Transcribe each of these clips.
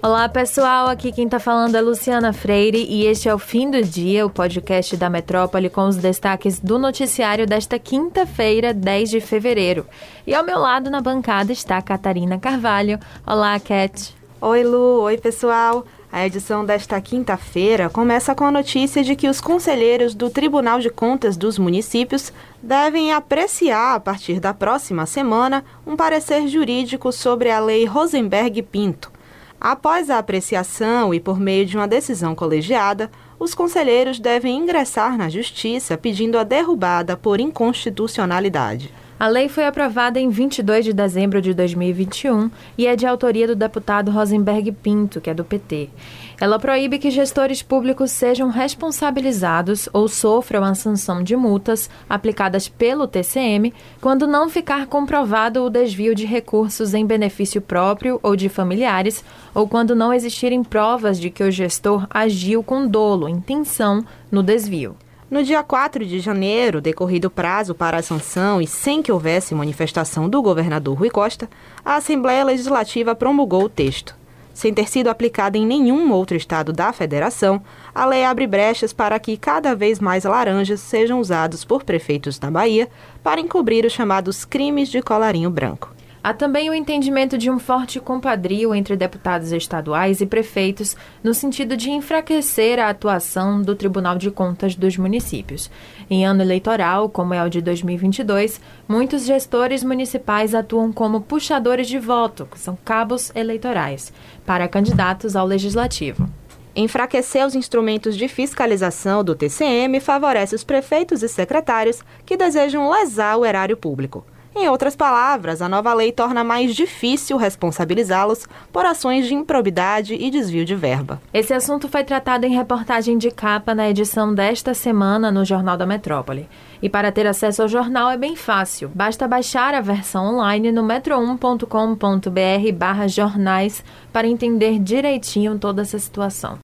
Olá pessoal, aqui quem tá falando é Luciana Freire e este é o Fim do Dia, o podcast da Metrópole com os destaques do noticiário desta quinta-feira, 10 de fevereiro. E ao meu lado na bancada está Catarina Carvalho. Olá, Cat. Oi, Lu. Oi, pessoal. A edição desta quinta-feira começa com a notícia de que os conselheiros do Tribunal de Contas dos municípios devem apreciar, a partir da próxima semana, um parecer jurídico sobre a Lei Rosenberg-Pinto. Após a apreciação e por meio de uma decisão colegiada, os conselheiros devem ingressar na Justiça pedindo a derrubada por inconstitucionalidade. A lei foi aprovada em 22 de dezembro de 2021 e é de autoria do deputado Rosenberg Pinto, que é do PT. Ela proíbe que gestores públicos sejam responsabilizados ou sofram a sanção de multas aplicadas pelo TCM quando não ficar comprovado o desvio de recursos em benefício próprio ou de familiares, ou quando não existirem provas de que o gestor agiu com dolo, intenção no desvio. No dia 4 de janeiro, decorrido o prazo para a sanção e sem que houvesse manifestação do governador Rui Costa, a Assembleia Legislativa promulgou o texto. Sem ter sido aplicada em nenhum outro estado da federação, a lei abre brechas para que cada vez mais laranjas sejam usados por prefeitos da Bahia para encobrir os chamados crimes de colarinho branco. Há também o entendimento de um forte compadrio entre deputados estaduais e prefeitos no sentido de enfraquecer a atuação do Tribunal de Contas dos municípios. Em ano eleitoral, como é o de 2022, muitos gestores municipais atuam como puxadores de voto, que são cabos eleitorais, para candidatos ao legislativo. Enfraquecer os instrumentos de fiscalização do TCM favorece os prefeitos e secretários que desejam lesar o erário público. Em outras palavras, a nova lei torna mais difícil responsabilizá-los por ações de improbidade e desvio de verba. Esse assunto foi tratado em reportagem de capa na edição desta semana no Jornal da Metrópole. E para ter acesso ao jornal é bem fácil. Basta baixar a versão online no metro1.com.br barra jornais para entender direitinho toda essa situação.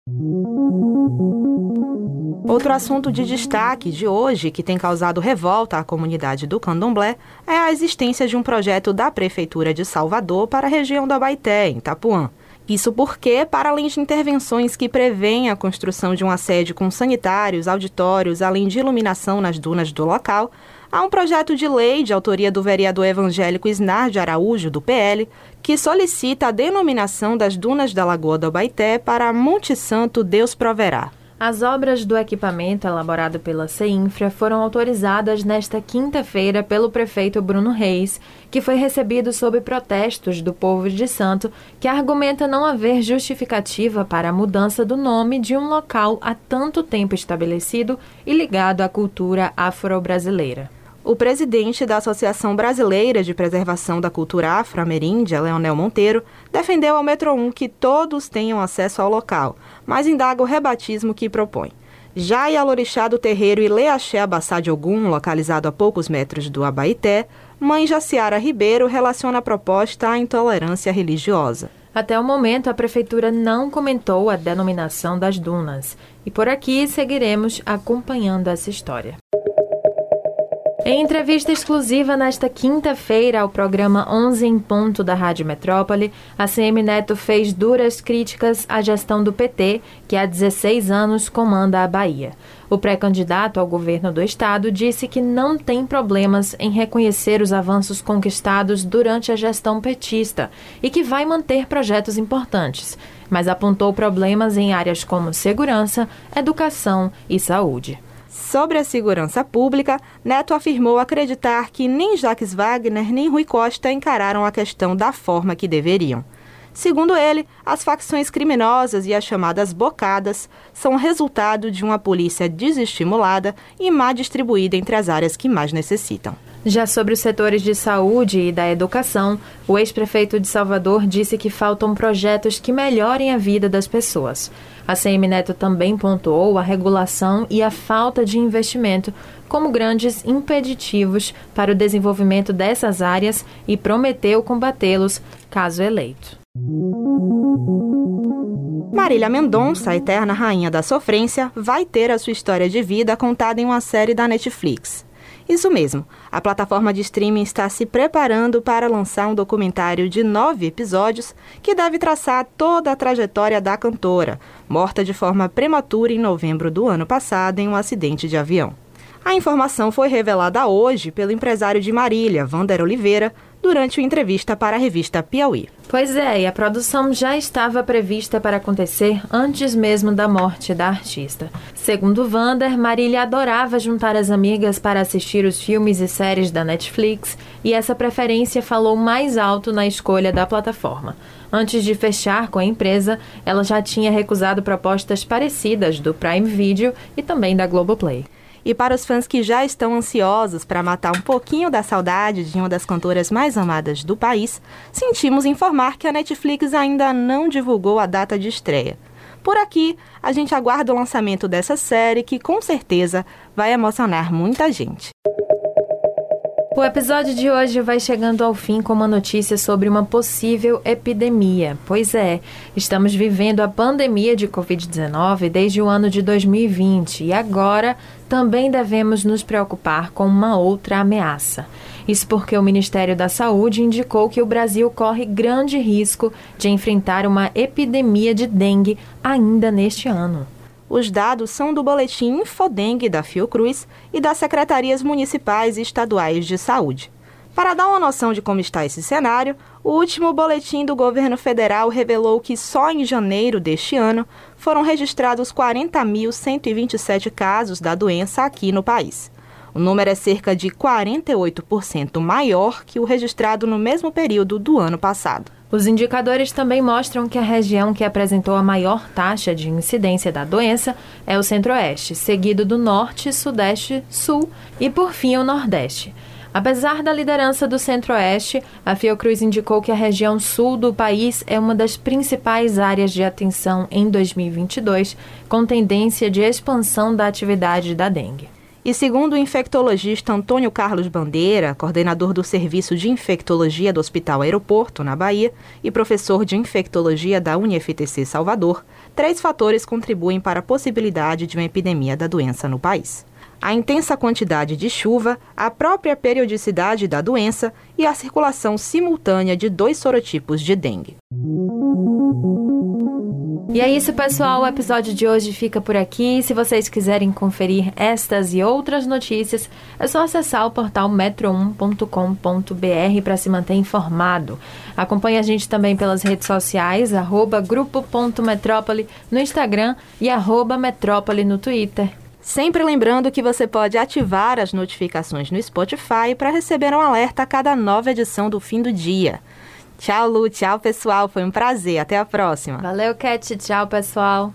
Outro assunto de destaque de hoje, que tem causado revolta à comunidade do candomblé, é a existência de um projeto da Prefeitura de Salvador para a região da Baité, em Itapuã. Isso porque, para além de intervenções que prevêem a construção de uma sede com sanitários, auditórios, além de iluminação nas dunas do local, há um projeto de lei de autoria do vereador evangélico Isnar de Araújo, do PL, que solicita a denominação das dunas da Lagoa do Baité para Monte Santo Deus Proverá. As obras do equipamento elaborado pela CEINFRA foram autorizadas nesta quinta-feira pelo prefeito Bruno Reis, que foi recebido sob protestos do povo de Santo, que argumenta não haver justificativa para a mudança do nome de um local há tanto tempo estabelecido e ligado à cultura afro-brasileira. O presidente da Associação Brasileira de Preservação da Cultura Afro-Ameríndia, Leonel Monteiro, defendeu ao Metro 1 que todos tenham acesso ao local, mas indaga o rebatismo que propõe. Já em Alorixá do Terreiro e Leaxé Abassá de Ogum, localizado a poucos metros do Abaité, mãe Jaciara Ribeiro relaciona a proposta à intolerância religiosa. Até o momento, a Prefeitura não comentou a denominação das dunas. E por aqui seguiremos acompanhando essa história. Em entrevista exclusiva nesta quinta-feira ao programa 11 em ponto da Rádio Metrópole, a CM Neto fez duras críticas à gestão do PT, que há 16 anos comanda a Bahia. O pré-candidato ao governo do estado disse que não tem problemas em reconhecer os avanços conquistados durante a gestão petista e que vai manter projetos importantes, mas apontou problemas em áreas como segurança, educação e saúde. Sobre a segurança pública, Neto afirmou acreditar que nem Jacques Wagner nem Rui Costa encararam a questão da forma que deveriam. Segundo ele, as facções criminosas e as chamadas bocadas são resultado de uma polícia desestimulada e má distribuída entre as áreas que mais necessitam. Já sobre os setores de saúde e da educação, o ex-prefeito de Salvador disse que faltam projetos que melhorem a vida das pessoas. A CM Neto também pontuou a regulação e a falta de investimento como grandes impeditivos para o desenvolvimento dessas áreas e prometeu combatê-los caso eleito. Marília Mendonça, a eterna rainha da sofrência, vai ter a sua história de vida contada em uma série da Netflix. Isso mesmo, a plataforma de streaming está se preparando para lançar um documentário de nove episódios que deve traçar toda a trajetória da cantora, morta de forma prematura em novembro do ano passado em um acidente de avião. A informação foi revelada hoje pelo empresário de Marília, Vander Oliveira, durante uma entrevista para a revista Piauí. Pois é, e a produção já estava prevista para acontecer antes mesmo da morte da artista. Segundo Vander, Marília adorava juntar as amigas para assistir os filmes e séries da Netflix, e essa preferência falou mais alto na escolha da plataforma. Antes de fechar com a empresa, ela já tinha recusado propostas parecidas do Prime Video e também da Globoplay. E para os fãs que já estão ansiosos para matar um pouquinho da saudade de uma das cantoras mais amadas do país, sentimos informar que a Netflix ainda não divulgou a data de estreia. Por aqui, a gente aguarda o lançamento dessa série que com certeza vai emocionar muita gente. O episódio de hoje vai chegando ao fim com uma notícia sobre uma possível epidemia. Pois é, estamos vivendo a pandemia de Covid-19 desde o ano de 2020 e agora também devemos nos preocupar com uma outra ameaça. Isso porque o Ministério da Saúde indicou que o Brasil corre grande risco de enfrentar uma epidemia de dengue ainda neste ano. Os dados são do boletim Infodengue da Fiocruz e das secretarias municipais e estaduais de saúde. Para dar uma noção de como está esse cenário, o último boletim do governo federal revelou que só em janeiro deste ano foram registrados 40.127 casos da doença aqui no país. O número é cerca de 48% maior que o registrado no mesmo período do ano passado. Os indicadores também mostram que a região que apresentou a maior taxa de incidência da doença é o Centro-Oeste, seguido do Norte, Sudeste, Sul e, por fim, o Nordeste. Apesar da liderança do Centro-Oeste, a Fiocruz indicou que a região sul do país é uma das principais áreas de atenção em 2022, com tendência de expansão da atividade da dengue. E segundo o infectologista Antônio Carlos Bandeira, coordenador do Serviço de Infectologia do Hospital Aeroporto, na Bahia, e professor de Infectologia da UniFTC Salvador, três fatores contribuem para a possibilidade de uma epidemia da doença no país a intensa quantidade de chuva, a própria periodicidade da doença e a circulação simultânea de dois sorotipos de dengue. E é isso, pessoal. O episódio de hoje fica por aqui. Se vocês quiserem conferir estas e outras notícias, é só acessar o portal metro1.com.br para se manter informado. Acompanhe a gente também pelas redes sociais, arroba grupo.metrópole no Instagram e arroba metrópole no Twitter. Sempre lembrando que você pode ativar as notificações no Spotify para receber um alerta a cada nova edição do fim do dia. Tchau, Lu. Tchau, pessoal. Foi um prazer. Até a próxima. Valeu, Cat. Tchau, pessoal.